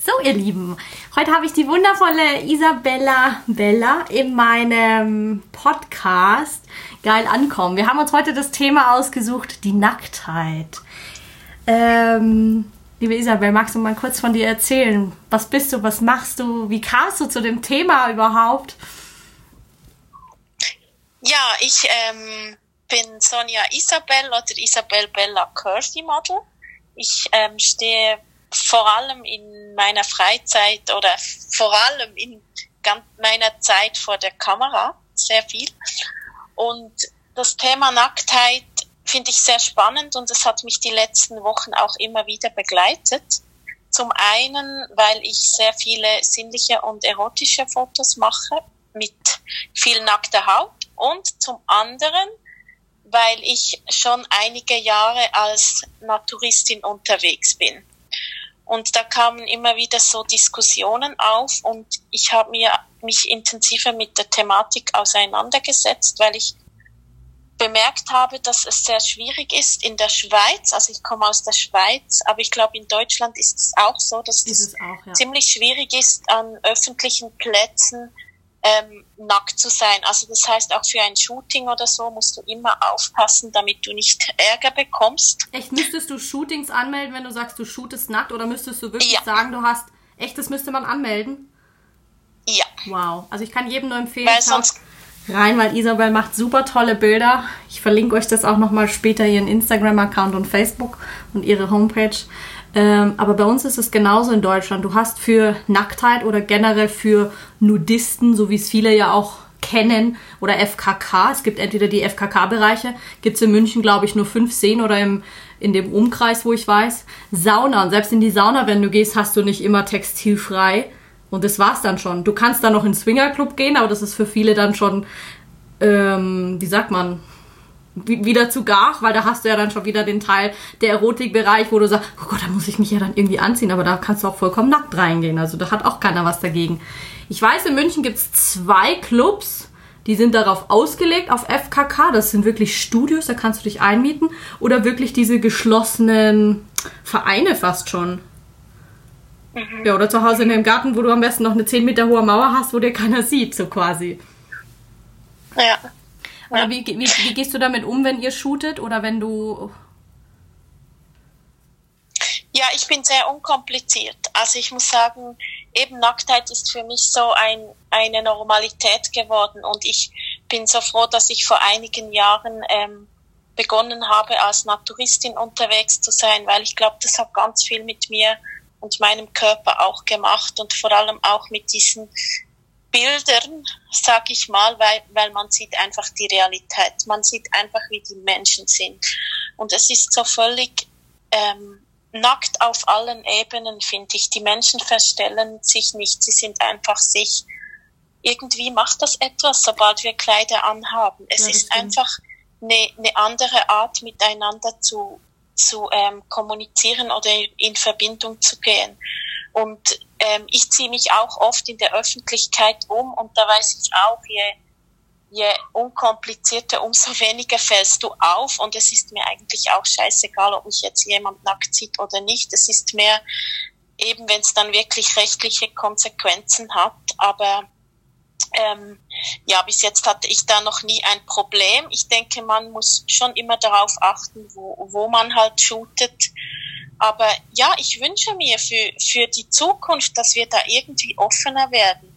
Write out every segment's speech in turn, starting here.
So, ihr Lieben, heute habe ich die wundervolle Isabella Bella in meinem Podcast Geil ankommen. Wir haben uns heute das Thema ausgesucht, die Nacktheit. Ähm, liebe Isabel, magst du mal kurz von dir erzählen? Was bist du, was machst du, wie kamst du zu dem Thema überhaupt? Ja, ich ähm, bin Sonja Isabel oder Isabel Bella Curvy Model. Ich ähm, stehe vor allem in meiner Freizeit oder vor allem in meiner Zeit vor der Kamera sehr viel. Und das Thema Nacktheit finde ich sehr spannend und es hat mich die letzten Wochen auch immer wieder begleitet. Zum einen, weil ich sehr viele sinnliche und erotische Fotos mache mit viel nackter Haut und zum anderen, weil ich schon einige Jahre als Naturistin unterwegs bin. Und da kamen immer wieder so Diskussionen auf und ich habe mir mich intensiver mit der Thematik auseinandergesetzt, weil ich bemerkt habe, dass es sehr schwierig ist in der Schweiz. Also ich komme aus der Schweiz, aber ich glaube in Deutschland ist es auch so, dass ist es auch, ja. ziemlich schwierig ist an öffentlichen Plätzen ähm, nackt zu sein. Also das heißt, auch für ein Shooting oder so musst du immer aufpassen, damit du nicht Ärger bekommst. Echt, müsstest du Shootings anmelden, wenn du sagst, du shootest nackt oder müsstest du wirklich ja. sagen, du hast, echt, das müsste man anmelden? Ja. Wow. Also ich kann jedem nur empfehlen, weil sonst rein, weil Isabel macht super tolle Bilder. Ich verlinke euch das auch nochmal später, ihren Instagram-Account und Facebook und ihre Homepage. Ähm, aber bei uns ist es genauso in Deutschland. Du hast für Nacktheit oder generell für Nudisten, so wie es viele ja auch kennen, oder FKK, es gibt entweder die FKK-Bereiche, gibt es in München, glaube ich, nur fünf Seen oder im, in dem Umkreis, wo ich weiß. Sauna, und selbst in die Sauna, wenn du gehst, hast du nicht immer textilfrei. Und das war's dann schon. Du kannst dann noch in den Swingerclub gehen, aber das ist für viele dann schon, ähm, wie sagt man, wieder zu gar, weil da hast du ja dann schon wieder den Teil der Erotikbereich, wo du sagst, oh Gott, da muss ich mich ja dann irgendwie anziehen, aber da kannst du auch vollkommen nackt reingehen. Also da hat auch keiner was dagegen. Ich weiß, in München gibt's zwei Clubs, die sind darauf ausgelegt, auf FKK. Das sind wirklich Studios, da kannst du dich einmieten. Oder wirklich diese geschlossenen Vereine fast schon. Mhm. Ja, oder zu Hause in dem Garten, wo du am besten noch eine 10 Meter hohe Mauer hast, wo dir keiner sieht, so quasi. Ja. Oder wie, wie, wie gehst du damit um, wenn ihr shootet oder wenn du. Ja, ich bin sehr unkompliziert. Also ich muss sagen, eben Nacktheit ist für mich so ein, eine Normalität geworden und ich bin so froh, dass ich vor einigen Jahren ähm, begonnen habe, als Naturistin unterwegs zu sein, weil ich glaube, das hat ganz viel mit mir und meinem Körper auch gemacht und vor allem auch mit diesen Bildern, sag ich mal, weil, weil man sieht einfach die Realität. Man sieht einfach, wie die Menschen sind. Und es ist so völlig ähm, nackt auf allen Ebenen, finde ich. Die Menschen verstellen sich nicht, sie sind einfach sich. Irgendwie macht das etwas, sobald wir Kleider anhaben. Es ja, ist einfach eine, eine andere Art, miteinander zu, zu ähm, kommunizieren oder in Verbindung zu gehen. Und ähm, ich ziehe mich auch oft in der Öffentlichkeit um und da weiß ich auch, je, je unkomplizierter, umso weniger fällst du auf und es ist mir eigentlich auch scheißegal, ob mich jetzt jemand nackt sieht oder nicht. Es ist mehr eben, wenn es dann wirklich rechtliche Konsequenzen hat, aber ähm, ja, bis jetzt hatte ich da noch nie ein Problem. Ich denke, man muss schon immer darauf achten, wo, wo man halt shootet aber ja, ich wünsche mir für, für die Zukunft, dass wir da irgendwie offener werden.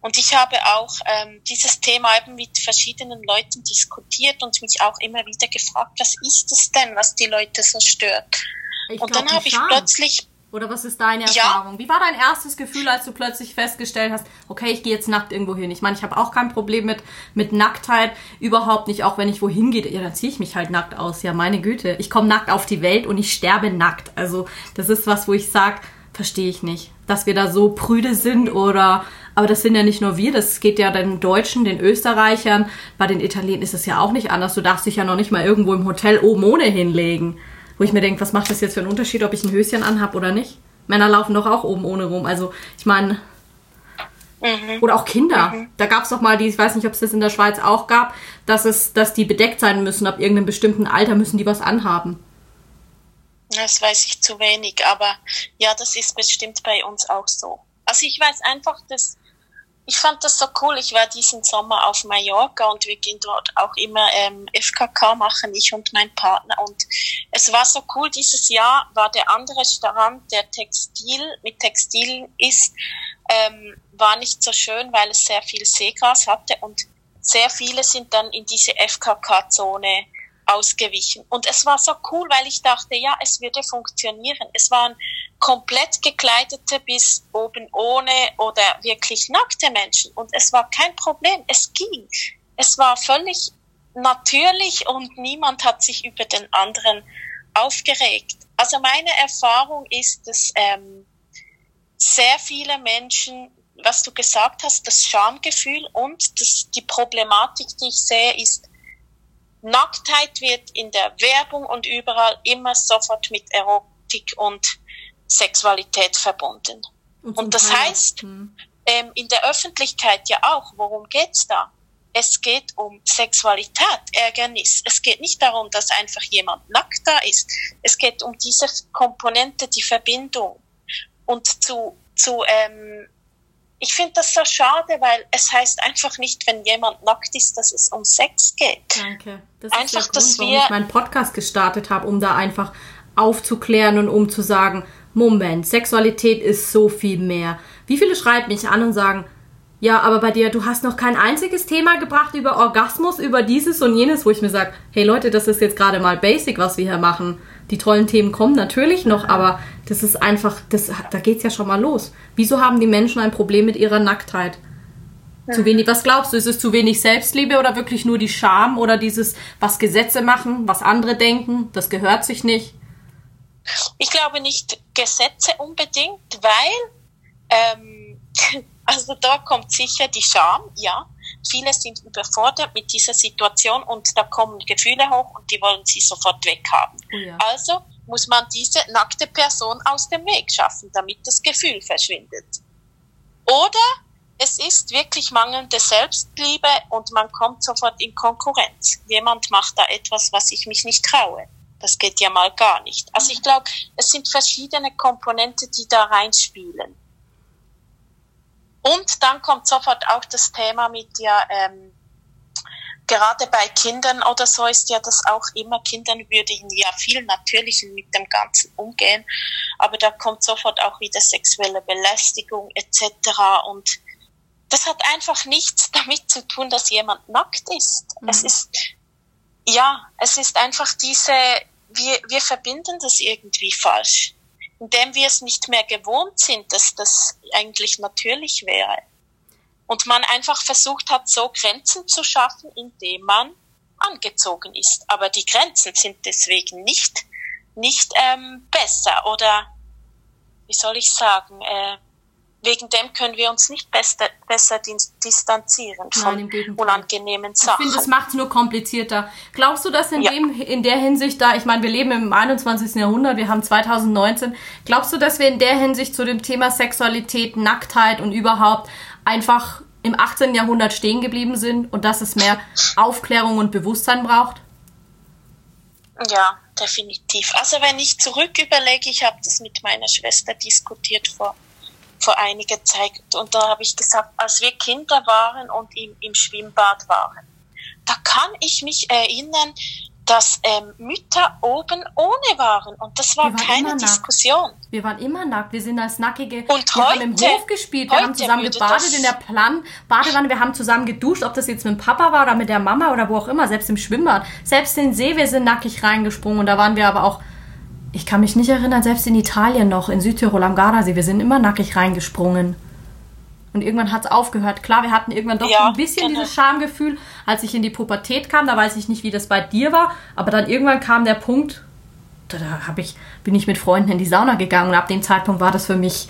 Und ich habe auch ähm, dieses Thema eben mit verschiedenen Leuten diskutiert und mich auch immer wieder gefragt, was ist es denn, was die Leute so stört? Ich und dann habe ich plötzlich oder was ist deine Erfahrung? Ja. Wie war dein erstes Gefühl, als du plötzlich festgestellt hast, okay, ich gehe jetzt nackt irgendwo hin? Ich meine, ich habe auch kein Problem mit, mit Nacktheit, überhaupt nicht, auch wenn ich wohin gehe, ja, dann ziehe ich mich halt nackt aus. Ja, meine Güte. Ich komme nackt auf die Welt und ich sterbe nackt. Also das ist was, wo ich sage, verstehe ich nicht. Dass wir da so prüde sind oder, aber das sind ja nicht nur wir, das geht ja den Deutschen, den Österreichern, bei den Italienern ist es ja auch nicht anders. Du darfst dich ja noch nicht mal irgendwo im Hotel oben ohne hinlegen. Wo ich mir denke, was macht das jetzt für einen Unterschied, ob ich ein Höschen anhab oder nicht? Männer laufen doch auch oben ohne rum. Also, ich meine, Mhm. Oder auch Kinder. Mhm. Da gab es doch mal die, ich weiß nicht, ob es das in der Schweiz auch gab, dass es, dass die bedeckt sein müssen. Ab irgendeinem bestimmten Alter müssen die was anhaben. Das weiß ich zu wenig, aber ja, das ist bestimmt bei uns auch so. Also ich weiß einfach, dass ich fand das so cool. Ich war diesen Sommer auf Mallorca und wir gehen dort auch immer ähm, FKK machen, ich und mein Partner. Und es war so cool. Dieses Jahr war der andere Strand, der Textil mit Textil ist, ähm, war nicht so schön, weil es sehr viel Seegras hatte und sehr viele sind dann in diese FKK-Zone ausgewichen. Und es war so cool, weil ich dachte, ja, es würde funktionieren. Es waren komplett gekleidete bis oben ohne oder wirklich nackte Menschen. Und es war kein Problem. Es ging. Es war völlig natürlich und niemand hat sich über den anderen aufgeregt. Also meine Erfahrung ist, dass ähm, sehr viele Menschen, was du gesagt hast, das Schamgefühl und das, die Problematik, die ich sehe, ist, Nacktheit wird in der Werbung und überall immer sofort mit Erotik und Sexualität verbunden. Und, und das heißt, hm. ähm, in der Öffentlichkeit ja auch, worum geht's da? Es geht um Sexualität, Ärgernis. Es geht nicht darum, dass einfach jemand nackt da ist. Es geht um diese Komponente, die Verbindung. Und zu, zu ähm, ich finde das so schade, weil es heißt einfach nicht, wenn jemand nackt ist, dass es um Sex geht. Danke. Das einfach, ist der Grund, dass warum wir ich meinen Podcast gestartet habe, um da einfach aufzuklären und um zu sagen, Moment, Sexualität ist so viel mehr. Wie viele schreiben mich an und sagen, ja, aber bei dir, du hast noch kein einziges Thema gebracht über Orgasmus, über dieses und jenes, wo ich mir sage, hey Leute, das ist jetzt gerade mal basic, was wir hier machen. Die tollen Themen kommen natürlich noch, aber das ist einfach, das, da geht's ja schon mal los. Wieso haben die Menschen ein Problem mit ihrer Nacktheit? Zu wenig, was glaubst du? Ist es zu wenig Selbstliebe oder wirklich nur die Scham oder dieses, was Gesetze machen, was andere denken, das gehört sich nicht? Ich glaube nicht Gesetze unbedingt, weil ähm, Also da kommt sicher die Scham, ja. Viele sind überfordert mit dieser Situation und da kommen Gefühle hoch und die wollen sie sofort weghaben. Oh ja. Also muss man diese nackte Person aus dem Weg schaffen, damit das Gefühl verschwindet. Oder es ist wirklich mangelnde Selbstliebe und man kommt sofort in Konkurrenz. Jemand macht da etwas, was ich mich nicht traue. Das geht ja mal gar nicht. Also ich glaube, es sind verschiedene Komponente, die da reinspielen. Und dann kommt sofort auch das Thema mit ja, ähm, gerade bei Kindern oder so ist ja das auch immer, Kindern würden ja viel natürlicher mit dem Ganzen umgehen, aber da kommt sofort auch wieder sexuelle Belästigung etc. Und das hat einfach nichts damit zu tun, dass jemand nackt ist. Mhm. Es ist, ja, es ist einfach diese, wir, wir verbinden das irgendwie falsch indem wir es nicht mehr gewohnt sind, dass das eigentlich natürlich wäre. Und man einfach versucht hat, so Grenzen zu schaffen, indem man angezogen ist. Aber die Grenzen sind deswegen nicht, nicht ähm, besser oder, wie soll ich sagen, äh, wegen dem können wir uns nicht besser, besser distanzieren von Nein, unangenehmen Sachen. Ich finde, es macht es nur komplizierter. Glaubst du, dass in, ja. dem, in der Hinsicht da, ich meine, wir leben im 21. Jahrhundert, wir haben 2019, glaubst du, dass wir in der Hinsicht zu dem Thema Sexualität, Nacktheit und überhaupt einfach im 18. Jahrhundert stehen geblieben sind und dass es mehr Aufklärung und Bewusstsein braucht? Ja, definitiv. Also wenn ich zurück überlege, ich habe das mit meiner Schwester diskutiert vor vor einiger Zeit. Und da habe ich gesagt, als wir Kinder waren und im, im Schwimmbad waren, da kann ich mich erinnern, dass ähm, Mütter oben ohne waren und das war keine Diskussion. Nackt. Wir waren immer nackt. Wir sind als nackige. Und wir heute, haben im Hof gespielt. Wir haben zusammen gebadet in der Plan Badewanne. Wir haben zusammen geduscht, ob das jetzt mit dem Papa war oder mit der Mama oder wo auch immer. Selbst im Schwimmbad, selbst in den See, wir sind nackig reingesprungen und da waren wir aber auch ich kann mich nicht erinnern, selbst in Italien noch, in Südtirol am Gardasee, wir sind immer nackig reingesprungen. Und irgendwann hat es aufgehört. Klar, wir hatten irgendwann doch ja, ein bisschen genau. dieses Schamgefühl, als ich in die Pubertät kam. Da weiß ich nicht, wie das bei dir war. Aber dann irgendwann kam der Punkt, da ich, bin ich mit Freunden in die Sauna gegangen und ab dem Zeitpunkt war das für mich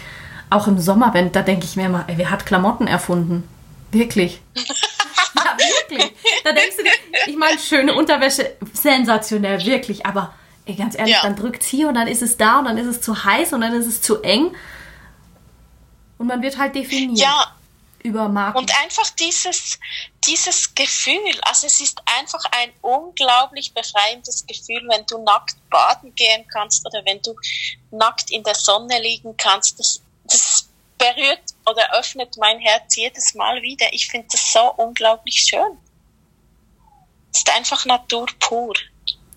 auch im Sommer, wenn, da denke ich mir immer, ey, wer hat Klamotten erfunden? Wirklich. ja, wirklich. Da denkst du dir, ich meine, schöne Unterwäsche, sensationell, wirklich, aber ey, ganz ehrlich, ja. dann drückt es hier und dann ist es da und dann ist es zu heiß und dann ist es zu eng. Und man wird halt definiert. Ja. Über Marken. Und einfach dieses, dieses Gefühl, also es ist einfach ein unglaublich befreiendes Gefühl, wenn du nackt baden gehen kannst oder wenn du nackt in der Sonne liegen kannst. Das, das berührt oder öffnet mein Herz jedes Mal wieder. Ich finde das so unglaublich schön. Es ist einfach Natur pur.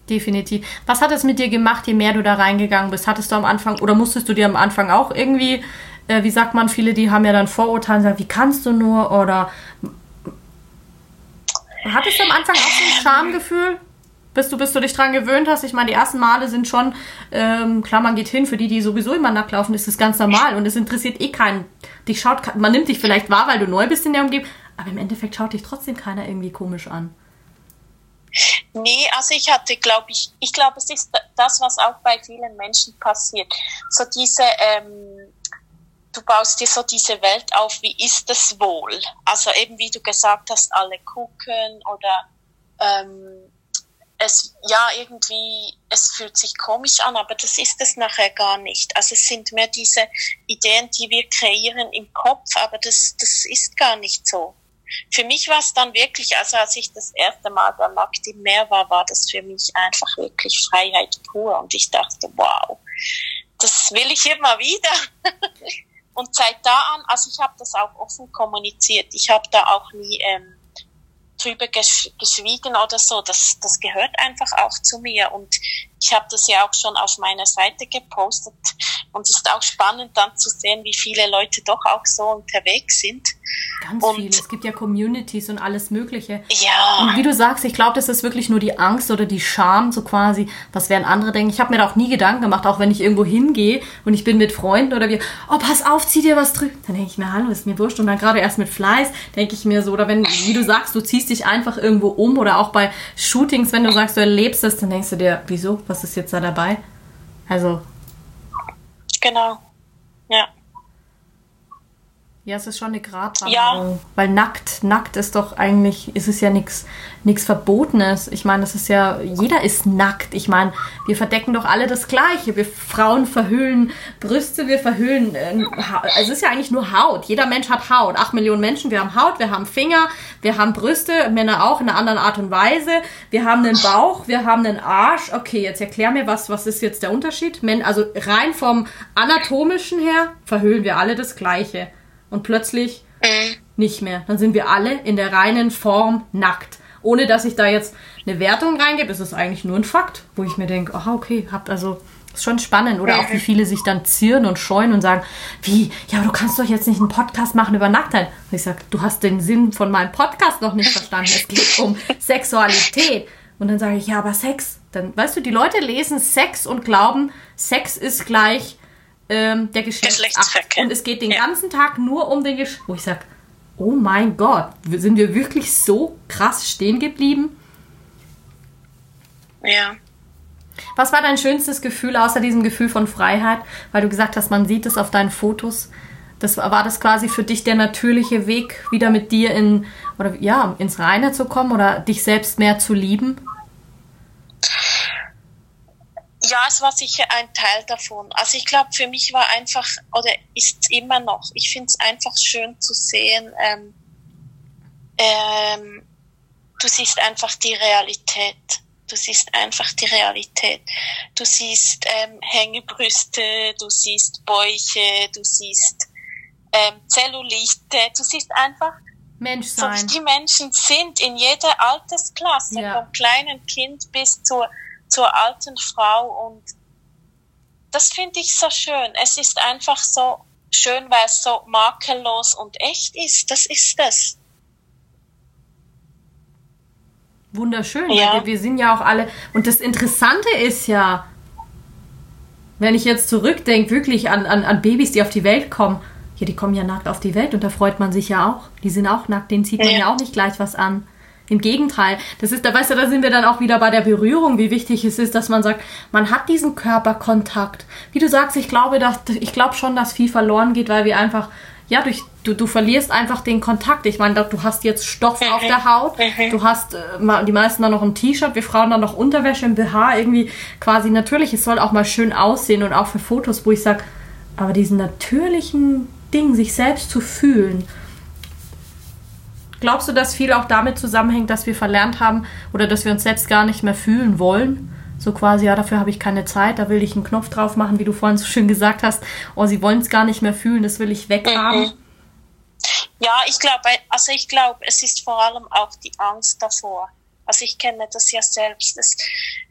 Definitiv. Was hat es mit dir gemacht, je mehr du da reingegangen bist? Hattest du am Anfang oder musstest du dir am Anfang auch irgendwie, äh, wie sagt man, viele, die haben ja dann Vorurteile, sagen, wie kannst du nur oder hattest du am Anfang auch so ein Schamgefühl? Bis du, bis du dich dran gewöhnt hast. Ich meine, die ersten Male sind schon, ähm, klar, man geht hin, für die, die sowieso immer nackt ist das ganz normal und es interessiert eh keinen. Dich schaut, man nimmt dich vielleicht wahr, weil du neu bist in der Umgebung, aber im Endeffekt schaut dich trotzdem keiner irgendwie komisch an. Nee, also ich hatte, glaube ich, ich glaube, es ist das, was auch bei vielen Menschen passiert. So diese, ähm, du baust dir so diese Welt auf, wie ist es wohl? Also eben wie du gesagt hast, alle gucken oder ähm, es ja irgendwie, es fühlt sich komisch an, aber das ist es nachher gar nicht. Also es sind mehr diese Ideen, die wir kreieren im Kopf, aber das, das ist gar nicht so für mich war es dann wirklich, also als ich das erste Mal bei nackt im Meer war, war das für mich einfach wirklich Freiheit pur. Und ich dachte, wow, das will ich immer wieder. Und seit da an, also ich habe das auch offen kommuniziert. Ich habe da auch nie ähm, drüber geschwiegen oder so. Das, das gehört einfach auch zu mir. Und ich habe das ja auch schon auf meiner Seite gepostet. Und es ist auch spannend dann zu sehen, wie viele Leute doch auch so unterwegs sind. Ganz und viele. Es gibt ja Communities und alles Mögliche. Ja. Und wie du sagst, ich glaube, das ist wirklich nur die Angst oder die Scham, so quasi, was werden andere denken. Ich habe mir da auch nie Gedanken gemacht, auch wenn ich irgendwo hingehe und ich bin mit Freunden oder wie, oh, pass auf, zieh dir was drüben. Dann denke ich mir, hallo, ist mir wurscht. Und dann gerade erst mit Fleiß denke ich mir so, oder wenn, wie du sagst, du ziehst dich einfach irgendwo um oder auch bei Shootings, wenn du sagst, du erlebst es, dann denkst du dir, wieso, was ist jetzt da dabei? Also. Genau. Ja. Ja, es ist schon eine Gratwanderung. Ja. Weil nackt, nackt ist doch eigentlich, ist es ja nichts nichts Verbotenes. Ich meine, das ist ja, jeder ist nackt. Ich meine, wir verdecken doch alle das Gleiche. Wir Frauen verhüllen Brüste, wir verhüllen, äh, es ist ja eigentlich nur Haut. Jeder Mensch hat Haut. Acht Millionen Menschen, wir haben Haut, wir haben Finger, wir haben Brüste, Männer auch in einer anderen Art und Weise. Wir haben einen Bauch, wir haben einen Arsch. Okay, jetzt erklär mir was, was ist jetzt der Unterschied? Also rein vom anatomischen her verhüllen wir alle das Gleiche und plötzlich mhm. nicht mehr. Dann sind wir alle in der reinen Form nackt. Ohne dass ich da jetzt eine Wertung reingebe, ist es eigentlich nur ein Fakt, wo ich mir denke, aha, okay, habt also ist schon spannend. Oder auch wie viele sich dann zieren und scheuen und sagen, wie, ja, aber du kannst doch jetzt nicht einen Podcast machen über Nacktheit. Und ich sage, du hast den Sinn von meinem Podcast noch nicht verstanden. Es geht um Sexualität. Und dann sage ich, ja, aber Sex. Dann, weißt du, die Leute lesen Sex und glauben, Sex ist gleich ähm, der Geschlechtsakt. Und es geht den ja. ganzen Tag nur um den Geschlecht. Wo ich sage, oh mein Gott, sind wir wirklich so krass stehen geblieben? Ja. Was war dein schönstes Gefühl außer diesem Gefühl von Freiheit? Weil du gesagt hast, man sieht es auf deinen Fotos. Das, war das quasi für dich der natürliche Weg, wieder mit dir in, oder ja, ins Reine zu kommen oder dich selbst mehr zu lieben? Ja, es war sicher ein Teil davon. Also ich glaube, für mich war einfach, oder ist immer noch, ich finde es einfach schön zu sehen, ähm, ähm, du siehst einfach die Realität. Du siehst einfach die Realität. Du siehst ähm, Hängebrüste, du siehst Bäuche, du siehst ähm, Zellulite, du siehst einfach, Menschsein. so wie die Menschen sind in jeder Altersklasse, ja. vom kleinen Kind bis zur zur alten Frau und das finde ich so schön. Es ist einfach so schön, weil es so makellos und echt ist. Das ist es. Wunderschön. Ja. Wir, wir sind ja auch alle. Und das Interessante ist ja, wenn ich jetzt zurückdenke, wirklich an, an, an Babys, die auf die Welt kommen. Ja, die kommen ja nackt auf die Welt und da freut man sich ja auch. Die sind auch nackt, denen zieht man ja, ja auch nicht gleich was an. Im Gegenteil, das ist, da weißt du, da sind wir dann auch wieder bei der Berührung, wie wichtig es ist, dass man sagt, man hat diesen Körperkontakt. Wie du sagst, ich glaube, dass, ich glaube schon, dass viel verloren geht, weil wir einfach, ja, durch, du, du verlierst einfach den Kontakt. Ich meine, du hast jetzt Stoff auf der Haut, du hast, äh, die meisten dann noch ein T-Shirt, wir Frauen dann noch Unterwäsche im BH, irgendwie quasi natürlich, es soll auch mal schön aussehen und auch für Fotos, wo ich sage, aber diesen natürlichen Ding, sich selbst zu fühlen, Glaubst du, dass viel auch damit zusammenhängt, dass wir verlernt haben oder dass wir uns selbst gar nicht mehr fühlen wollen? So quasi, ja, dafür habe ich keine Zeit, da will ich einen Knopf drauf machen, wie du vorhin so schön gesagt hast. Oh, sie wollen es gar nicht mehr fühlen, das will ich weghaben. Mhm. Ja, ich glaube, also ich glaube, es ist vor allem auch die Angst davor. Also ich kenne das ja selbst. Es,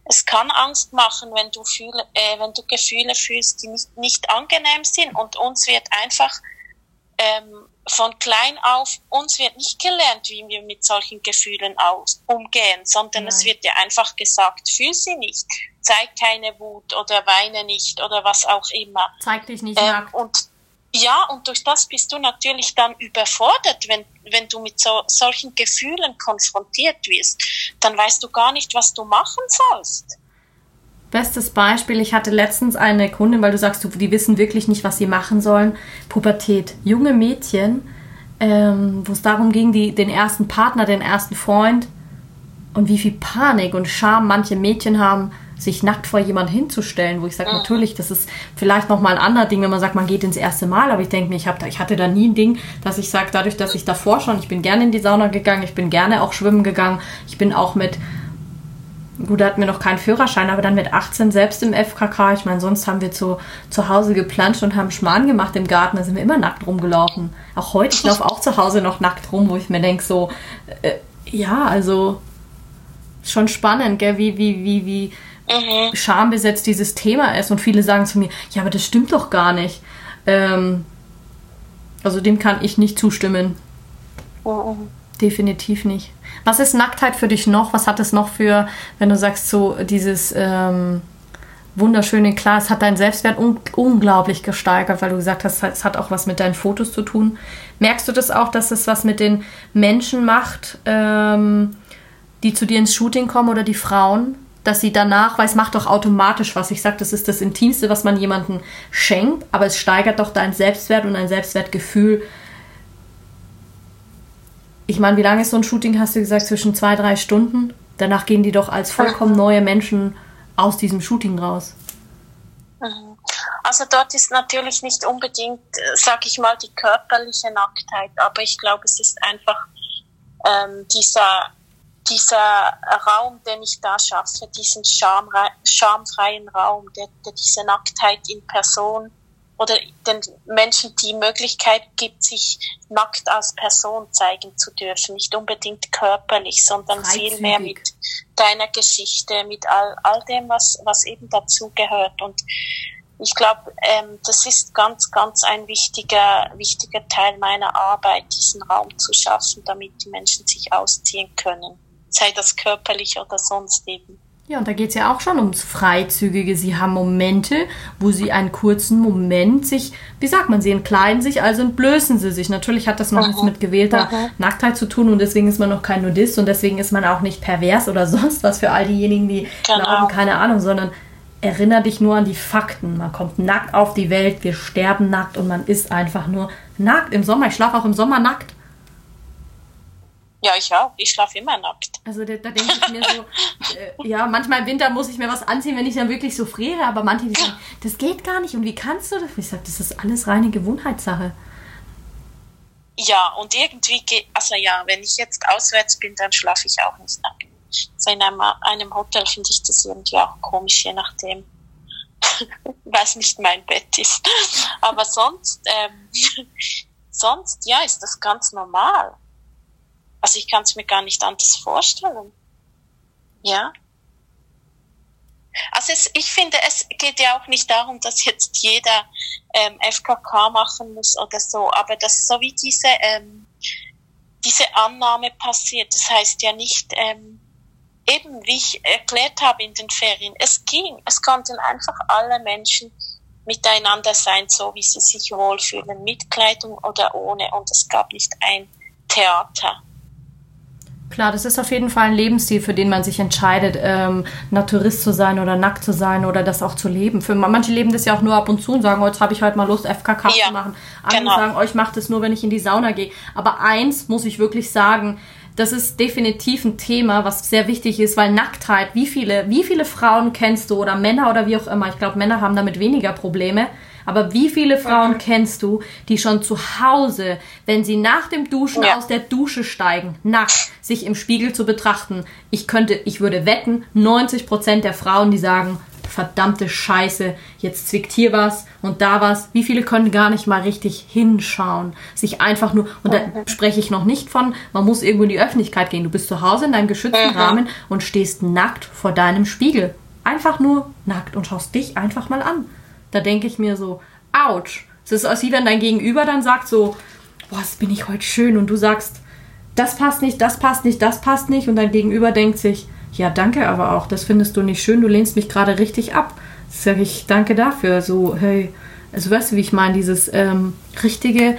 es kann Angst machen, wenn du, fühle, äh, wenn du Gefühle fühlst, die nicht, nicht angenehm sind. Und uns wird einfach ähm, von klein auf, uns wird nicht gelernt, wie wir mit solchen Gefühlen aus, umgehen, sondern Nein. es wird dir einfach gesagt, fühl sie nicht, zeig keine Wut oder weine nicht oder was auch immer. Zeig dich nicht ähm, nackt. Und ja, und durch das bist du natürlich dann überfordert, wenn, wenn du mit so, solchen Gefühlen konfrontiert wirst. Dann weißt du gar nicht, was du machen sollst. Bestes Beispiel, ich hatte letztens eine Kundin, weil du sagst, die wissen wirklich nicht, was sie machen sollen. Pubertät. Junge Mädchen, ähm, wo es darum ging, die, den ersten Partner, den ersten Freund und wie viel Panik und Scham manche Mädchen haben, sich nackt vor jemand hinzustellen, wo ich sage, mhm. natürlich, das ist vielleicht nochmal ein anderes Ding, wenn man sagt, man geht ins erste Mal, aber ich denke mir, ich, hab, ich hatte da nie ein Ding, dass ich sage, dadurch, dass ich davor schon, ich bin gerne in die Sauna gegangen, ich bin gerne auch schwimmen gegangen, ich bin auch mit Gut, da hatten wir noch keinen Führerschein, aber dann mit 18 selbst im FKK. Ich meine, sonst haben wir zu, zu Hause geplanscht und haben Schmarrn gemacht im Garten. Da sind wir immer nackt rumgelaufen. Auch heute, ich laufe auch zu Hause noch nackt rum, wo ich mir denke, so, äh, ja, also schon spannend, gell, wie, wie, wie, wie mhm. schambesetzt dieses Thema ist. Und viele sagen zu mir, ja, aber das stimmt doch gar nicht. Ähm, also dem kann ich nicht zustimmen. Mhm. Definitiv nicht. Was ist Nacktheit für dich noch? Was hat es noch für, wenn du sagst, so dieses ähm, wunderschöne, klar, es hat deinen Selbstwert un unglaublich gesteigert, weil du gesagt hast, es hat auch was mit deinen Fotos zu tun. Merkst du das auch, dass es was mit den Menschen macht, ähm, die zu dir ins Shooting kommen oder die Frauen? Dass sie danach, weil es macht doch automatisch was. Ich sage, das ist das Intimste, was man jemandem schenkt, aber es steigert doch deinen Selbstwert und dein Selbstwertgefühl ich meine, wie lange ist so ein Shooting, hast du gesagt, zwischen zwei, drei Stunden? Danach gehen die doch als vollkommen neue Menschen aus diesem Shooting raus. Mhm. Also dort ist natürlich nicht unbedingt, äh, sag ich mal, die körperliche Nacktheit, aber ich glaube, es ist einfach ähm, dieser, dieser Raum, den ich da schaffe, diesen schamfreien Raum, der, der diese Nacktheit in Person oder den Menschen die Möglichkeit gibt, sich nackt als Person zeigen zu dürfen. Nicht unbedingt körperlich, sondern vielmehr mit deiner Geschichte, mit all, all dem, was, was eben dazu gehört. Und ich glaube, ähm, das ist ganz, ganz ein wichtiger, wichtiger Teil meiner Arbeit, diesen Raum zu schaffen, damit die Menschen sich ausziehen können. Sei das körperlich oder sonst eben. Ja, und da geht es ja auch schon ums Freizügige. Sie haben Momente, wo sie einen kurzen Moment sich, wie sagt man, sie entkleiden sich, also entblößen sie sich. Natürlich hat das noch nichts mit gewählter Aha. Nacktheit zu tun und deswegen ist man noch kein Nudist und deswegen ist man auch nicht pervers oder sonst was für all diejenigen, die genau. glauben, keine Ahnung, sondern erinnere dich nur an die Fakten. Man kommt nackt auf die Welt, wir sterben nackt und man ist einfach nur nackt im Sommer. Ich schlafe auch im Sommer nackt. Ja, ich auch. Ich schlafe immer nackt. Also da, da denke ich mir so, äh, ja, manchmal im Winter muss ich mir was anziehen, wenn ich dann wirklich so friere, aber manche die sagen, das geht gar nicht und wie kannst du das? Ich sage, das ist alles reine Gewohnheitssache. Ja, und irgendwie geht, also ja, wenn ich jetzt auswärts bin, dann schlafe ich auch nicht nackt. So in einem, einem Hotel finde ich das irgendwie auch komisch, je nachdem, was nicht mein Bett ist. Aber sonst, ähm, sonst, ja, ist das ganz normal. Also ich kann es mir gar nicht anders vorstellen. Ja. Also es, ich finde, es geht ja auch nicht darum, dass jetzt jeder ähm, FKK machen muss oder so, aber dass so wie diese, ähm, diese Annahme passiert, das heißt ja nicht, ähm, eben wie ich erklärt habe in den Ferien, es ging, es konnten einfach alle Menschen miteinander sein, so wie sie sich wohlfühlen, mit Kleidung oder ohne, und es gab nicht ein Theater. Klar, das ist auf jeden Fall ein Lebensstil, für den man sich entscheidet, ähm, Naturist zu sein oder nackt zu sein oder das auch zu leben. Für manche leben das ja auch nur ab und zu und sagen, oh, jetzt habe ich heute mal Lust, FKK ja, zu machen. Andere genau. sagen, oh, ich mache das nur, wenn ich in die Sauna gehe. Aber eins muss ich wirklich sagen, das ist definitiv ein Thema, was sehr wichtig ist, weil Nacktheit, wie viele, wie viele Frauen kennst du oder Männer oder wie auch immer, ich glaube, Männer haben damit weniger Probleme, aber wie viele Frauen mhm. kennst du, die schon zu Hause, wenn sie nach dem Duschen ja. aus der Dusche steigen, nackt, sich im Spiegel zu betrachten? Ich könnte, ich würde wetten, 90 Prozent der Frauen, die sagen, verdammte Scheiße, jetzt zwickt hier was und da was. Wie viele können gar nicht mal richtig hinschauen? Sich einfach nur, und da mhm. spreche ich noch nicht von, man muss irgendwo in die Öffentlichkeit gehen. Du bist zu Hause in deinem geschützten mhm. Rahmen und stehst nackt vor deinem Spiegel. Einfach nur nackt und schaust dich einfach mal an. Da denke ich mir so, ouch. Es ist als wie wenn dein Gegenüber dann sagt so, boah, das bin ich heute schön und du sagst, das passt nicht, das passt nicht, das passt nicht und dein Gegenüber denkt sich, ja, danke aber auch, das findest du nicht schön, du lehnst mich gerade richtig ab. Sag ich, danke dafür. So, hey, also weißt du, wie ich meine, dieses ähm, richtige,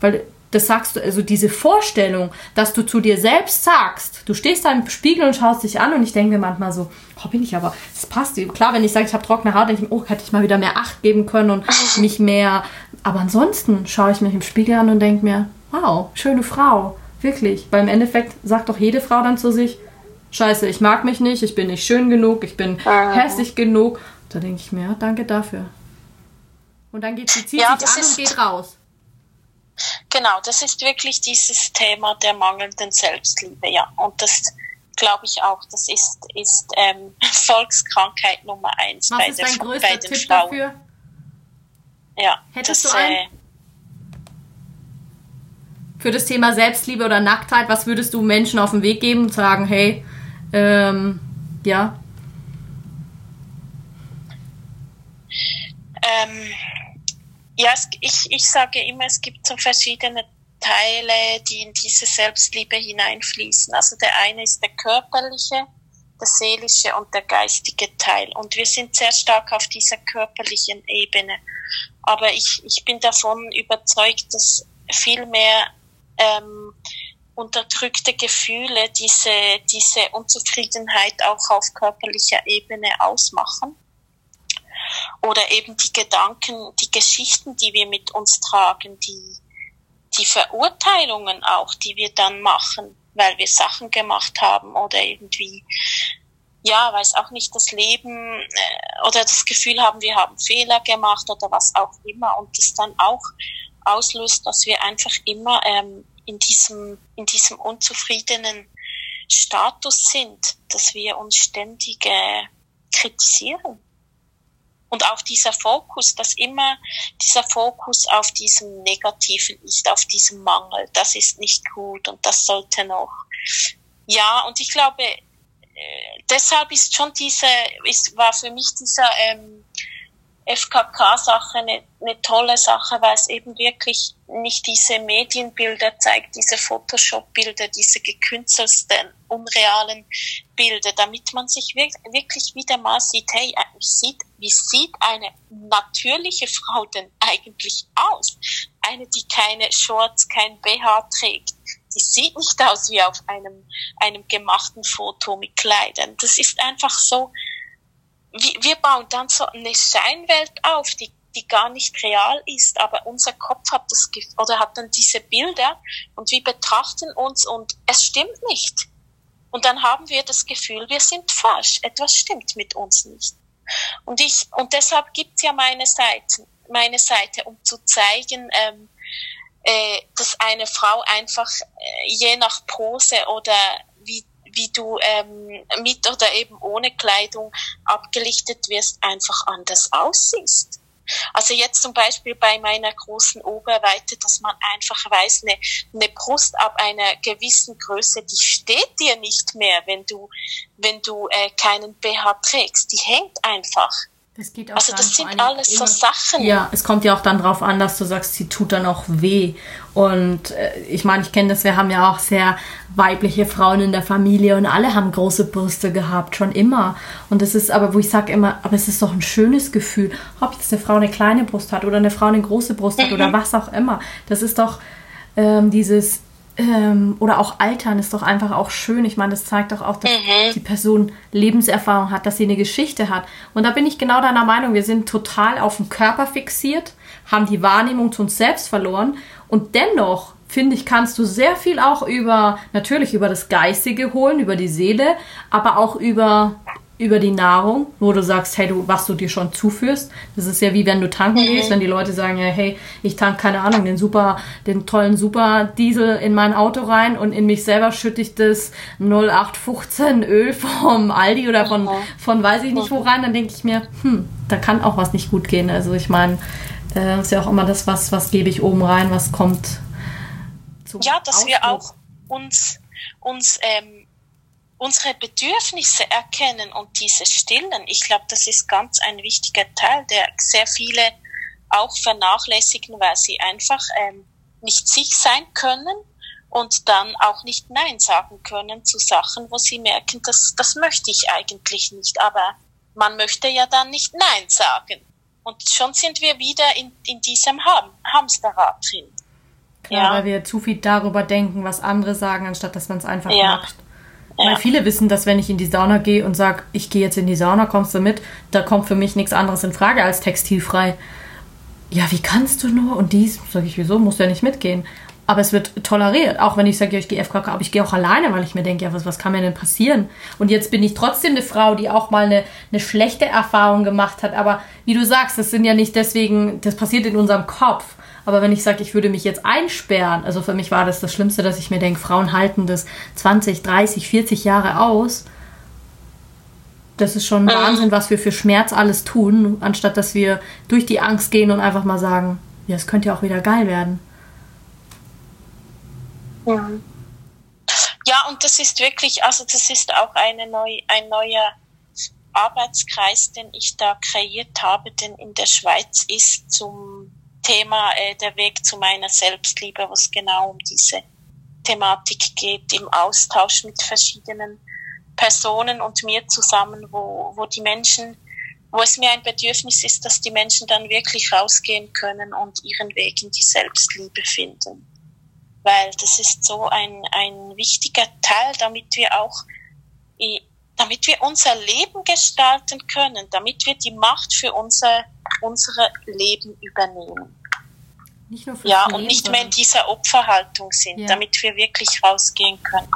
weil das sagst du, also diese Vorstellung, dass du zu dir selbst sagst, du stehst da im Spiegel und schaust dich an und ich denke manchmal so, oh, bin ich aber, das passt. Klar, wenn ich sage, ich habe trockene Haut, denke ich mir, oh, hätte ich mal wieder mehr Acht geben können und mich mehr. Aber ansonsten schaue ich mich im Spiegel an und denke mir, wow, schöne Frau. Wirklich. Weil im Endeffekt sagt doch jede Frau dann zu sich, scheiße, ich mag mich nicht, ich bin nicht schön genug, ich bin ah. hässlich genug. Da denke ich mir, ja, danke dafür. Und dann geht sie, zieht ja, sich an und geht raus. Genau, das ist wirklich dieses Thema der mangelnden Selbstliebe, ja. Und das glaube ich auch, das ist, ist ähm, Volkskrankheit Nummer eins Was bei, ist der, dein größter bei den Tipp Frauen. Dafür? Ja, Hättest das, du einen? Äh, für das Thema Selbstliebe oder Nacktheit, was würdest du Menschen auf den Weg geben und sagen, hey, ähm, ja? Ähm, ja, ich, ich sage immer, es gibt so verschiedene Teile, die in diese Selbstliebe hineinfließen. Also der eine ist der körperliche, der seelische und der geistige Teil. Und wir sind sehr stark auf dieser körperlichen Ebene. Aber ich, ich bin davon überzeugt, dass viel mehr ähm, unterdrückte Gefühle diese, diese Unzufriedenheit auch auf körperlicher Ebene ausmachen oder eben die Gedanken, die Geschichten, die wir mit uns tragen, die, die Verurteilungen auch, die wir dann machen, weil wir Sachen gemacht haben oder irgendwie, ja, weiß auch nicht, das Leben äh, oder das Gefühl haben, wir haben Fehler gemacht oder was auch immer und das dann auch auslöst, dass wir einfach immer ähm, in diesem, in diesem unzufriedenen Status sind, dass wir uns ständig äh, kritisieren und auch dieser Fokus, dass immer dieser Fokus auf diesem Negativen ist, auf diesem Mangel, das ist nicht gut und das sollte noch. Ja, und ich glaube, äh, deshalb ist schon diese, ist, war für mich dieser ähm, FKK-Sache eine, eine tolle Sache, weil es eben wirklich nicht diese Medienbilder zeigt, diese Photoshop-Bilder, diese gekünstelsten, unrealen Bilder, damit man sich wirklich wieder mal sieht, hey, äh, sieht, wie sieht eine natürliche Frau denn eigentlich aus? Eine, die keine Shorts, kein BH trägt. Die sieht nicht aus wie auf einem, einem gemachten Foto mit Kleidern. Das ist einfach so, wir bauen dann so eine Scheinwelt auf, die, die gar nicht real ist, aber unser Kopf hat das oder hat dann diese Bilder und wir betrachten uns und es stimmt nicht. Und dann haben wir das Gefühl, wir sind falsch, etwas stimmt mit uns nicht. Und ich und deshalb gibt's ja meine Seite, meine Seite, um zu zeigen, ähm, äh, dass eine Frau einfach äh, je nach Pose oder wie wie du ähm, mit oder eben ohne Kleidung abgelichtet wirst, einfach anders aussiehst. Also jetzt zum Beispiel bei meiner großen Oberweite, dass man einfach weiß, eine, eine Brust ab einer gewissen Größe, die steht dir nicht mehr, wenn du, wenn du äh, keinen BH trägst. Die hängt einfach. Das geht auch also das sind alles so Sachen. Ja, es kommt ja auch dann drauf an, dass du sagst, sie tut dann auch weh. Und äh, ich meine, ich kenne das, wir haben ja auch sehr weibliche Frauen in der Familie und alle haben große Brüste gehabt, schon immer. Und es ist aber, wo ich sage immer, aber es ist doch ein schönes Gefühl, ob jetzt eine Frau eine kleine Brust hat oder eine Frau eine große Brust hat mhm. oder was auch immer. Das ist doch ähm, dieses ähm, oder auch Altern ist doch einfach auch schön. Ich meine, das zeigt doch auch, dass mhm. die Person Lebenserfahrung hat, dass sie eine Geschichte hat. Und da bin ich genau deiner Meinung. Wir sind total auf den Körper fixiert, haben die Wahrnehmung zu uns selbst verloren und dennoch finde ich, kannst du sehr viel auch über, natürlich über das Geistige holen, über die Seele, aber auch über über die Nahrung, wo du sagst, hey, du, was du dir schon zuführst. Das ist ja wie wenn du tanken mhm. gehst, wenn die Leute sagen, ja, hey, ich tank keine Ahnung, den super, den tollen Super Diesel in mein Auto rein und in mich selber schütte ich das 0815 Öl vom Aldi oder von, mhm. von weiß ich nicht wo rein, dann denke ich mir, hm, da kann auch was nicht gut gehen. Also ich meine, äh, ist ja auch immer das, was, was gebe ich oben rein, was kommt zum Ja, dass Ausdruck. wir auch uns, uns ähm, unsere Bedürfnisse erkennen und diese stillen. Ich glaube, das ist ganz ein wichtiger Teil, der sehr viele auch vernachlässigen, weil sie einfach ähm, nicht sich sein können und dann auch nicht Nein sagen können zu Sachen, wo sie merken, das, das möchte ich eigentlich nicht. Aber man möchte ja dann nicht Nein sagen. Und schon sind wir wieder in, in diesem Ham Hamsterrad drin. Klar, ja. weil wir zu viel darüber denken, was andere sagen, anstatt dass man es einfach ja. macht. Weil viele wissen, dass wenn ich in die Sauna gehe und sage, ich gehe jetzt in die Sauna, kommst du mit, da kommt für mich nichts anderes in Frage als textilfrei. Ja, wie kannst du nur? Und dies, sage ich, wieso, muss ja nicht mitgehen. Aber es wird toleriert, auch wenn ich sage, ja, ich gehe FKK, aber ich gehe auch alleine, weil ich mir denke, ja, was, was kann mir denn passieren? Und jetzt bin ich trotzdem eine Frau, die auch mal eine, eine schlechte Erfahrung gemacht hat. Aber wie du sagst, das sind ja nicht deswegen, das passiert in unserem Kopf. Aber wenn ich sage, ich würde mich jetzt einsperren, also für mich war das das Schlimmste, dass ich mir denke, Frauen halten das 20, 30, 40 Jahre aus. Das ist schon mhm. Wahnsinn, was wir für Schmerz alles tun, anstatt dass wir durch die Angst gehen und einfach mal sagen, ja, es könnte ja auch wieder geil werden. Ja. ja, und das ist wirklich, also das ist auch eine neu, ein neuer Arbeitskreis, den ich da kreiert habe, denn in der Schweiz ist zum Thema äh, der Weg zu meiner Selbstliebe, wo es genau um diese Thematik geht, im Austausch mit verschiedenen Personen und mir zusammen, wo, wo die Menschen, wo es mir ein Bedürfnis ist, dass die Menschen dann wirklich rausgehen können und ihren Weg in die Selbstliebe finden. Weil das ist so ein, ein wichtiger Teil, damit wir auch, damit wir unser Leben gestalten können, damit wir die Macht für unser unsere Leben übernehmen. Nicht nur ja, und Leben, nicht mehr in dieser Opferhaltung sind, ja. damit wir wirklich rausgehen können.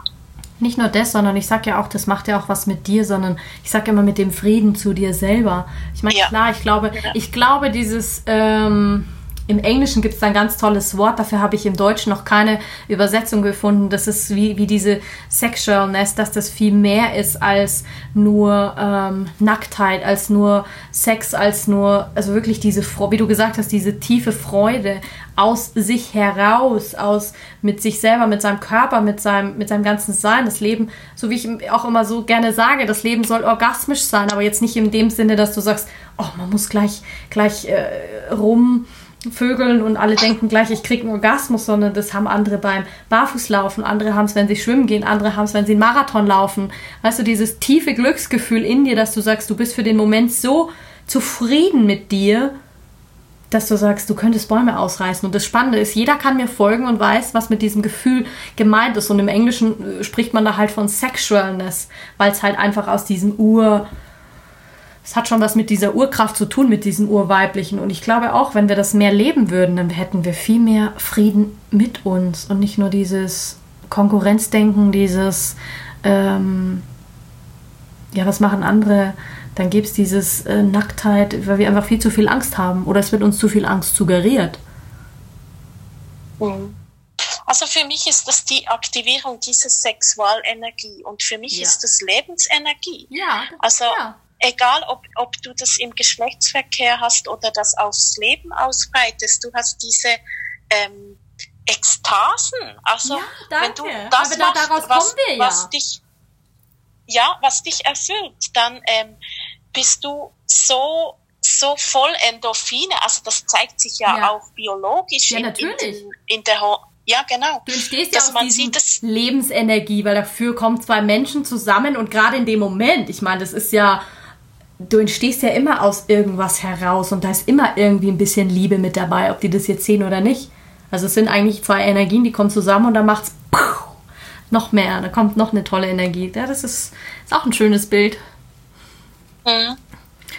Nicht nur das, sondern ich sage ja auch, das macht ja auch was mit dir, sondern ich sage immer mit dem Frieden zu dir selber. Ich meine, ja. klar, ich glaube, ich glaube, dieses ähm, im Englischen gibt es ein ganz tolles Wort, dafür habe ich im Deutschen noch keine Übersetzung gefunden. Das ist wie, wie diese Sexualness, dass das viel mehr ist als nur ähm, Nacktheit, als nur Sex, als nur, also wirklich diese, wie du gesagt hast, diese tiefe Freude aus sich heraus, aus mit sich selber, mit seinem Körper, mit seinem, mit seinem ganzen Sein. Das Leben, so wie ich auch immer so gerne sage, das Leben soll orgasmisch sein, aber jetzt nicht in dem Sinne, dass du sagst, oh, man muss gleich, gleich äh, rum Vögeln und alle denken gleich, ich kriege einen Orgasmus, sondern das haben andere beim Barfußlaufen, andere haben es, wenn sie schwimmen gehen, andere haben es, wenn sie einen Marathon laufen. Weißt du, dieses tiefe Glücksgefühl in dir, dass du sagst, du bist für den Moment so zufrieden mit dir, dass du sagst, du könntest Bäume ausreißen. Und das Spannende ist, jeder kann mir folgen und weiß, was mit diesem Gefühl gemeint ist. Und im Englischen äh, spricht man da halt von Sexualness, weil es halt einfach aus diesem Ur- es hat schon was mit dieser Urkraft zu tun, mit diesem Urweiblichen. Und ich glaube auch, wenn wir das mehr leben würden, dann hätten wir viel mehr Frieden mit uns und nicht nur dieses Konkurrenzdenken, dieses, ähm, ja, was machen andere? Dann gibt es dieses äh, Nacktheit, weil wir einfach viel zu viel Angst haben oder es wird uns zu viel Angst suggeriert. Mhm. Also für mich ist das die Aktivierung dieser Sexualenergie und für mich ja. ist das Lebensenergie. Ja. Also ja egal ob, ob du das im Geschlechtsverkehr hast oder das aufs Leben ausbreitest, du hast diese ähm, Ekstasen. Also ja, wenn du das Aber machst, da, was, ja. was dich ja, was dich erfüllt, dann ähm, bist du so so voll Endorphine. Also das zeigt sich ja, ja. auch biologisch ja, in. In, in der ja, genau. Du entstehst ja aus man sieht Lebensenergie, weil dafür kommen zwei Menschen zusammen und gerade in dem Moment, ich meine, das ist ja du entstehst ja immer aus irgendwas heraus und da ist immer irgendwie ein bisschen Liebe mit dabei, ob die das jetzt sehen oder nicht. Also es sind eigentlich zwei Energien, die kommen zusammen und dann macht's noch mehr, da kommt noch eine tolle Energie. Ja, das ist, ist auch ein schönes Bild. Mhm.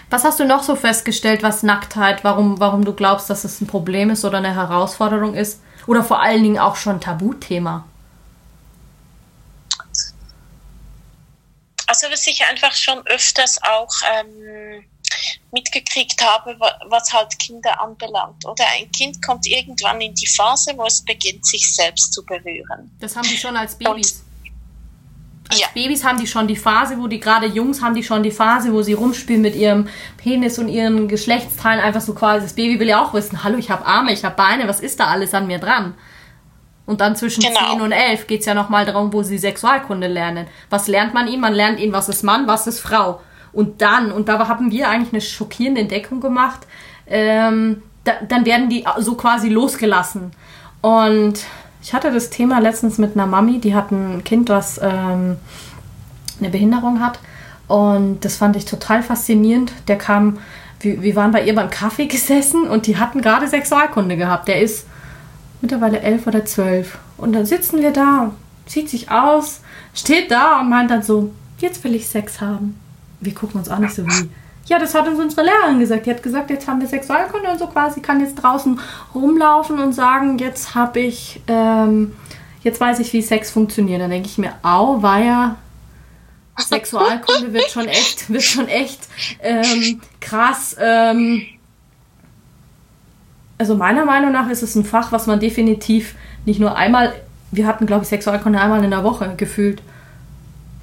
Was hast du noch so festgestellt, was Nacktheit, warum, warum du glaubst, dass es ein Problem ist oder eine Herausforderung ist? Oder vor allen Dingen auch schon Tabuthema? Also was ich einfach schon öfters auch ähm, mitgekriegt habe, was halt Kinder anbelangt. Oder ein Kind kommt irgendwann in die Phase, wo es beginnt, sich selbst zu berühren. Das haben die schon als Babys. Und als ja. Babys haben die schon die Phase, wo die gerade Jungs haben die schon die Phase, wo sie rumspielen mit ihrem Penis und ihren Geschlechtsteilen. Einfach so quasi, das Baby will ja auch wissen, hallo, ich habe Arme, ich habe Beine, was ist da alles an mir dran? Und dann zwischen genau. 10 und 11 geht es ja nochmal darum, wo sie Sexualkunde lernen. Was lernt man ihnen? Man lernt ihnen, was ist Mann, was ist Frau. Und dann, und da haben wir eigentlich eine schockierende Entdeckung gemacht, ähm, da, dann werden die so quasi losgelassen. Und ich hatte das Thema letztens mit einer Mami, die hat ein Kind, das ähm, eine Behinderung hat. Und das fand ich total faszinierend. Der kam, wir, wir waren bei ihr beim Kaffee gesessen und die hatten gerade Sexualkunde gehabt. Der ist mittlerweile elf oder zwölf. Und dann sitzen wir da, zieht sich aus, steht da und meint dann so, jetzt will ich Sex haben. Wir gucken uns auch nicht so wie. Ja, das hat uns unsere Lehrerin gesagt. Die hat gesagt, jetzt haben wir Sexualkunde und so quasi, kann jetzt draußen rumlaufen und sagen, jetzt habe ich, ähm, jetzt weiß ich, wie Sex funktioniert. Dann denke ich mir, au, war ja Sexualkunde wird schon echt, wird schon echt ähm, krass. Ähm, also meiner Meinung nach ist es ein Fach, was man definitiv nicht nur einmal, wir hatten glaube ich Sexualkunde einmal in der Woche gefühlt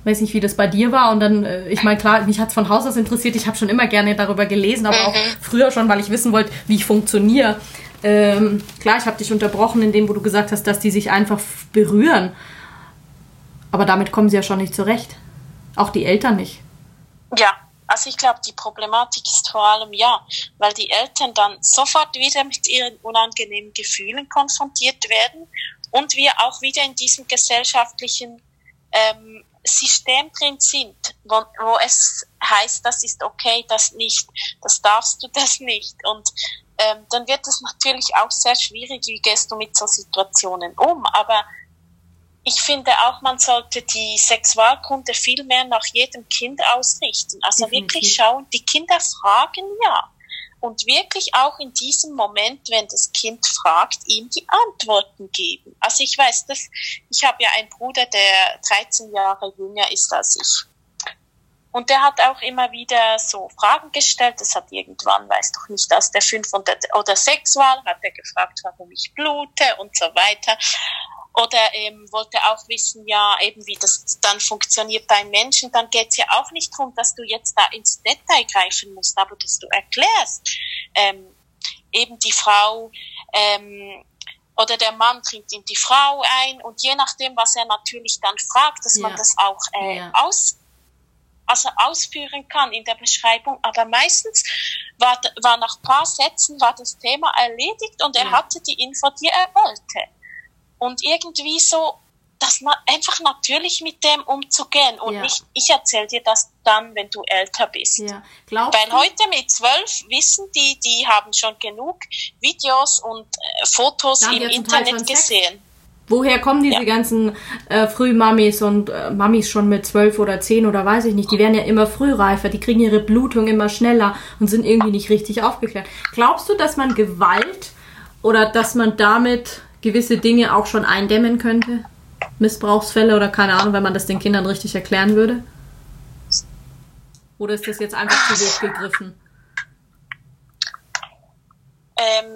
weiß nicht, wie das bei dir war. Und dann, äh, ich meine, klar, mich hat es von Haus aus interessiert. Ich habe schon immer gerne darüber gelesen, aber mhm. auch früher schon, weil ich wissen wollte, wie ich funktioniere. Ähm, klar, ich habe dich unterbrochen, indem wo du gesagt hast, dass die sich einfach berühren. Aber damit kommen sie ja schon nicht zurecht. Auch die Eltern nicht. Ja, also ich glaube, die Problematik ist vor allem ja, weil die Eltern dann sofort wieder mit ihren unangenehmen Gefühlen konfrontiert werden und wir auch wieder in diesem gesellschaftlichen ähm, System drin sind, wo, wo es heißt, das ist okay, das nicht, das darfst du das nicht. Und ähm, dann wird es natürlich auch sehr schwierig, wie gehst du mit so Situationen um. Aber ich finde auch, man sollte die Sexualkunde viel mehr nach jedem Kind ausrichten. Also Definitiv. wirklich schauen, die Kinder fragen ja und wirklich auch in diesem Moment, wenn das Kind fragt, ihm die Antworten geben. Also ich weiß, dass ich habe ja einen Bruder, der 13 Jahre jünger ist als ich. Und der hat auch immer wieder so Fragen gestellt. Das hat irgendwann, weiß doch nicht, aus der 5 oder 6 Wahl, hat er gefragt, warum ich blute und so weiter. Oder ähm, wollte auch wissen, ja, eben wie das dann funktioniert beim Menschen. Dann geht's ja auch nicht darum, dass du jetzt da ins Detail greifen musst, aber dass du erklärst, ähm, eben die Frau ähm, oder der Mann trinkt in die Frau ein und je nachdem, was er natürlich dann fragt, dass ja. man das auch äh, ja. aus also ausführen kann in der Beschreibung, aber meistens war, war nach paar Sätzen war das Thema erledigt und er ja. hatte die Info, die er wollte und irgendwie so, dass man einfach natürlich mit dem umzugehen und ja. nicht, ich erzähle dir das dann, wenn du älter bist. Ja. Weil du? heute mit zwölf wissen die, die haben schon genug Videos und äh, Fotos im Internet gesehen. Woher kommen diese ja. ganzen äh, Frühmamis und äh, Mamis schon mit zwölf oder zehn oder weiß ich nicht? Die werden ja immer frühreifer, die kriegen ihre Blutung immer schneller und sind irgendwie nicht richtig aufgeklärt. Glaubst du, dass man Gewalt oder dass man damit gewisse Dinge auch schon eindämmen könnte? Missbrauchsfälle oder keine Ahnung, wenn man das den Kindern richtig erklären würde? Oder ist das jetzt einfach zu hoch gegriffen? Ähm,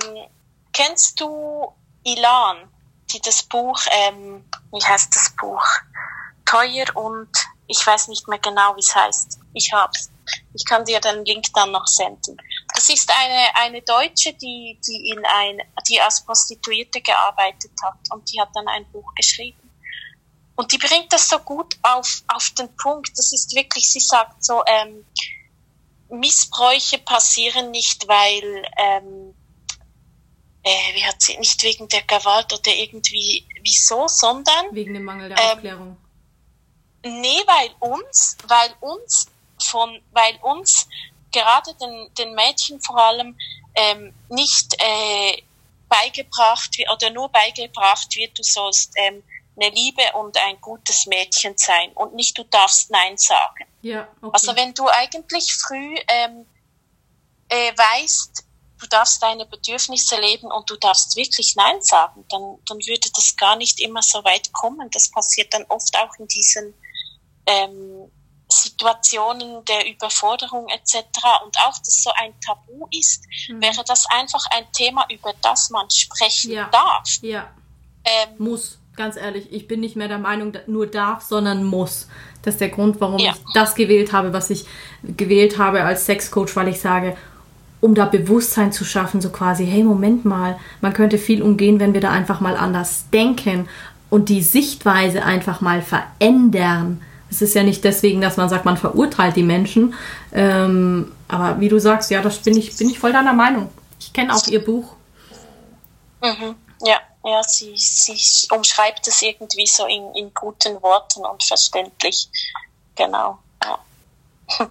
kennst du Ilan, die das Buch, ähm, wie heißt das Buch? Teuer und ich weiß nicht mehr genau, wie es heißt. Ich hab's. Ich kann dir den Link dann noch senden. Das ist eine, eine Deutsche, die, die in ein, die als Prostituierte gearbeitet hat und die hat dann ein Buch geschrieben. Und die bringt das so gut auf, auf den Punkt. Das ist wirklich, sie sagt so, ähm, Missbräuche passieren nicht, weil, ähm, äh, wie hat sie, nicht wegen der Gewalt oder irgendwie, wieso, sondern. Wegen dem Mangel der ähm, Aufklärung. Nee, weil uns, weil uns von, weil uns gerade den, den Mädchen vor allem ähm, nicht äh, beigebracht wird oder nur beigebracht wird, du sollst ähm, eine Liebe und ein gutes Mädchen sein und nicht du darfst Nein sagen. Ja, okay. Also wenn du eigentlich früh ähm, äh, weißt, du darfst deine Bedürfnisse leben und du darfst wirklich Nein sagen, dann, dann würde das gar nicht immer so weit kommen. Das passiert dann oft auch in diesen ähm, Situationen der Überforderung etc. Und auch, dass so ein Tabu ist, mhm. wäre das einfach ein Thema, über das man sprechen ja. darf. Ja. Ähm, muss, ganz ehrlich. Ich bin nicht mehr der Meinung, nur darf, sondern muss. Das ist der Grund, warum ja. ich das gewählt habe, was ich gewählt habe als Sexcoach, weil ich sage, um da Bewusstsein zu schaffen, so quasi, hey, Moment mal, man könnte viel umgehen, wenn wir da einfach mal anders denken und die Sichtweise einfach mal verändern. Es ist ja nicht deswegen, dass man sagt, man verurteilt die Menschen. Ähm, aber wie du sagst, ja, das bin ich, bin ich voll deiner Meinung. Ich kenne auch ihr Buch. Mhm. Ja, ja, sie, sie umschreibt es irgendwie so in, in guten Worten und verständlich. Genau. Ja.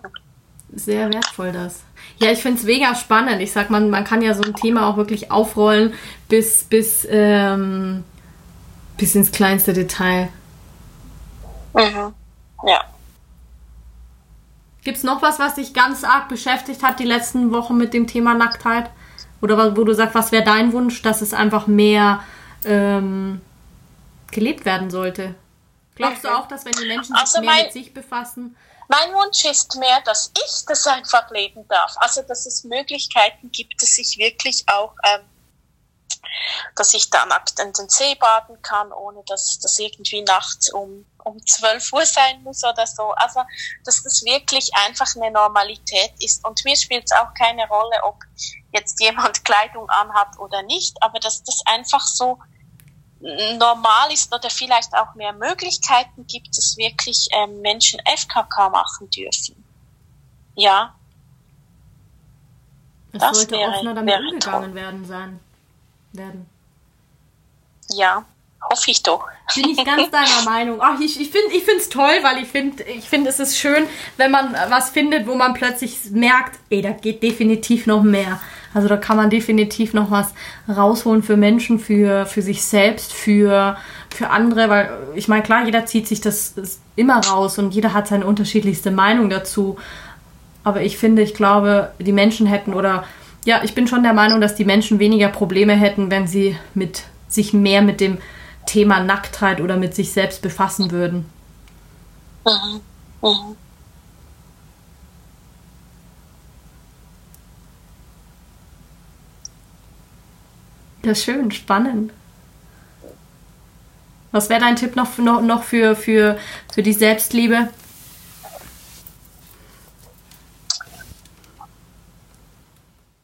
Sehr wertvoll das. Ja, ich finde es mega spannend. Ich sag, man, man kann ja so ein Thema auch wirklich aufrollen bis, bis, ähm, bis ins kleinste Detail. Mhm. Ja. Gibt es noch was, was dich ganz arg beschäftigt hat die letzten Wochen mit dem Thema Nacktheit? Oder wo du sagst, was wäre dein Wunsch, dass es einfach mehr ähm, gelebt werden sollte? Glaubst du auch, dass wenn die Menschen sich also mehr mit sich befassen, mein Wunsch ist mehr, dass ich das einfach leben darf. Also, dass es Möglichkeiten gibt, dass ich wirklich auch, ähm, dass ich da nackt in den See baden kann, ohne dass das irgendwie nachts um, um 12 Uhr sein muss oder so. Also, dass das wirklich einfach eine Normalität ist. Und mir spielt es auch keine Rolle, ob jetzt jemand Kleidung anhat oder nicht, aber dass das einfach so normal ist oder vielleicht auch mehr Möglichkeiten gibt, dass wirklich ähm, Menschen FKK machen dürfen. Ja. Es das sollte wäre, offener damit umgegangen toll. werden sein. Werden. Ja, hoffe ich doch. Bin ich ganz deiner Meinung. Ach, ich, ich finde es toll, weil ich finde, ich finde, es ist schön, wenn man was findet, wo man plötzlich merkt, ey, da geht definitiv noch mehr. Also da kann man definitiv noch was rausholen für Menschen, für, für sich selbst, für, für andere, weil ich meine, klar, jeder zieht sich das immer raus und jeder hat seine unterschiedlichste Meinung dazu. Aber ich finde, ich glaube, die Menschen hätten oder ja, ich bin schon der Meinung, dass die Menschen weniger Probleme hätten, wenn sie mit sich mehr mit dem Thema Nacktheit oder mit sich selbst befassen würden. Mhm. Mhm. Ja, schön, spannend. Was wäre dein Tipp noch, noch, noch für, für, für die Selbstliebe?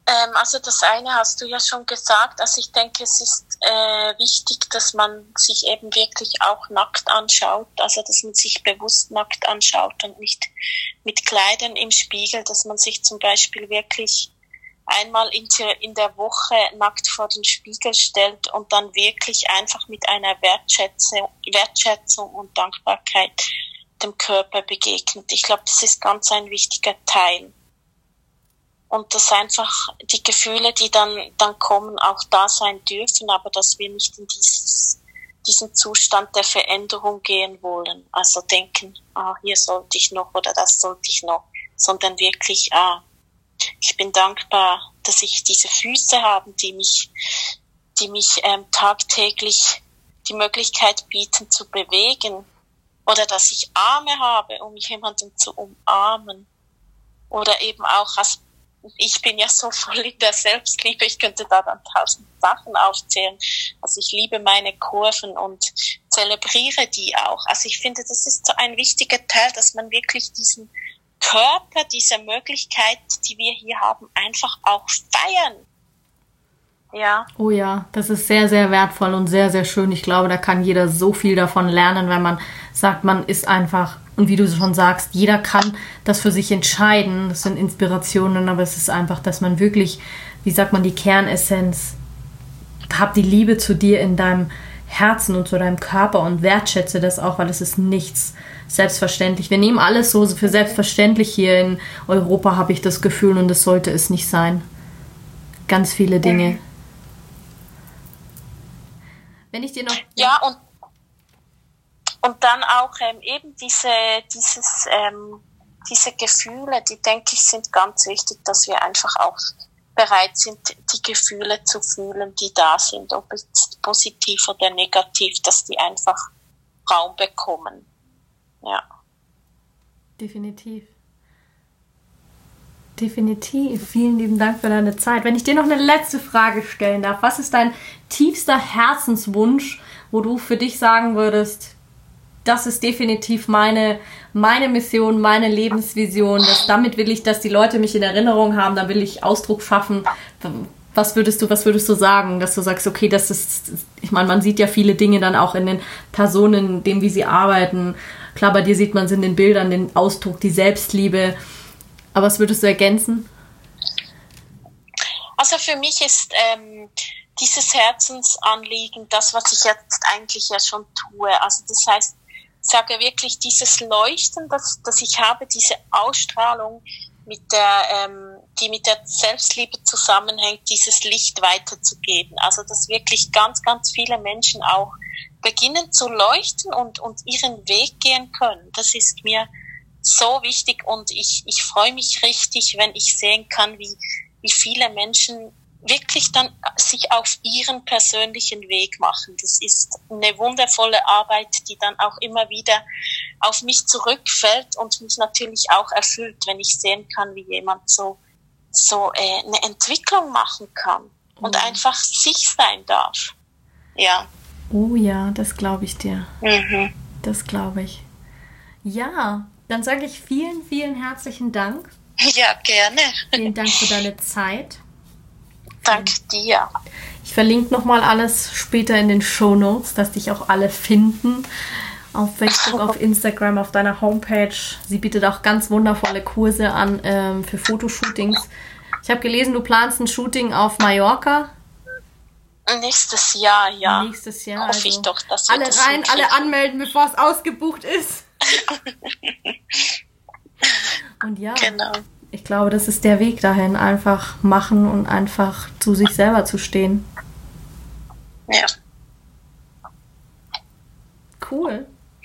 Ähm, also das eine hast du ja schon gesagt. Also ich denke, es ist äh, wichtig, dass man sich eben wirklich auch nackt anschaut. Also dass man sich bewusst nackt anschaut und nicht mit Kleidern im Spiegel, dass man sich zum Beispiel wirklich einmal in, der Woche nackt vor den Spiegel stellt und dann wirklich einfach mit einer Wertschätzung, Wertschätzung und Dankbarkeit dem Körper begegnet. Ich glaube, das ist ganz ein wichtiger Teil. Und dass einfach die Gefühle, die dann, dann kommen, auch da sein dürfen, aber dass wir nicht in dieses, diesen Zustand der Veränderung gehen wollen. Also denken, ah, hier sollte ich noch oder das sollte ich noch, sondern wirklich, ah, ich bin dankbar, dass ich diese Füße habe, die mich, die mich ähm, tagtäglich die Möglichkeit bieten zu bewegen. Oder dass ich Arme habe, um jemanden zu umarmen. Oder eben auch als ich bin ja so voll in der Selbstliebe, ich könnte da dann tausend Sachen aufzählen. Also ich liebe meine Kurven und zelebriere die auch. Also ich finde, das ist so ein wichtiger Teil, dass man wirklich diesen Körper, diese Möglichkeit, die wir hier haben, einfach auch feiern. Ja. Oh ja, das ist sehr, sehr wertvoll und sehr, sehr schön. Ich glaube, da kann jeder so viel davon lernen, wenn man sagt, man ist einfach, und wie du schon sagst, jeder kann das für sich entscheiden. Das sind Inspirationen, aber es ist einfach, dass man wirklich, wie sagt man, die Kernessenz, hab die Liebe zu dir in deinem Herzen und zu deinem Körper und wertschätze das auch, weil es ist nichts selbstverständlich. Wir nehmen alles so für selbstverständlich hier in Europa, habe ich das Gefühl, und das sollte es nicht sein. Ganz viele Dinge. Wenn ich dir noch. Ja, und. und dann auch ähm, eben diese, dieses, ähm, diese Gefühle, die denke ich sind ganz wichtig, dass wir einfach auch bereit sind, die Gefühle zu fühlen, die da sind, ob es positiv oder negativ, dass die einfach Raum bekommen. Ja. Definitiv. Definitiv. Vielen lieben Dank für deine Zeit. Wenn ich dir noch eine letzte Frage stellen darf, was ist dein tiefster Herzenswunsch, wo du für dich sagen würdest, das ist definitiv meine, meine Mission, meine Lebensvision. Das, damit will ich, dass die Leute mich in Erinnerung haben, da will ich Ausdruck schaffen. Was würdest du, was würdest du sagen, dass du sagst, okay, das ist, ich meine, man sieht ja viele Dinge dann auch in den Personen, dem, wie sie arbeiten. Klar, bei dir sieht man es in den Bildern, den Ausdruck, die Selbstliebe. Aber was würdest du ergänzen? Also für mich ist ähm, dieses Herzensanliegen das, was ich jetzt eigentlich ja schon tue. Also das heißt, sage wirklich dieses Leuchten, das, das ich habe, diese Ausstrahlung, mit der, ähm, die mit der Selbstliebe zusammenhängt, dieses Licht weiterzugeben. Also dass wirklich ganz, ganz viele Menschen auch beginnen zu leuchten und, und ihren Weg gehen können. Das ist mir so wichtig und ich, ich freue mich richtig, wenn ich sehen kann, wie, wie viele Menschen wirklich dann sich auf ihren persönlichen Weg machen. Das ist eine wundervolle Arbeit, die dann auch immer wieder auf mich zurückfällt und mich natürlich auch erfüllt, wenn ich sehen kann, wie jemand so, so äh, eine Entwicklung machen kann und mhm. einfach sich sein darf. Ja. Oh ja, das glaube ich dir. Mhm. Das glaube ich. Ja, dann sage ich vielen, vielen herzlichen Dank. Ja, gerne. Vielen Dank für deine Zeit. Danke dir. Ich verlinke nochmal alles später in den Show Notes, dass dich auch alle finden. Auf Facebook, auf Instagram, auf deiner Homepage. Sie bietet auch ganz wundervolle Kurse an ähm, für Fotoshootings. Ich habe gelesen, du planst ein Shooting auf Mallorca. Nächstes Jahr, ja. Nächstes Jahr. Hoffe also ich doch, dass wir Alle das rein, alle anmelden, bevor es ausgebucht ist. Und ja. Genau ich glaube, das ist der Weg dahin, einfach machen und einfach zu sich selber zu stehen. Ja. Cool.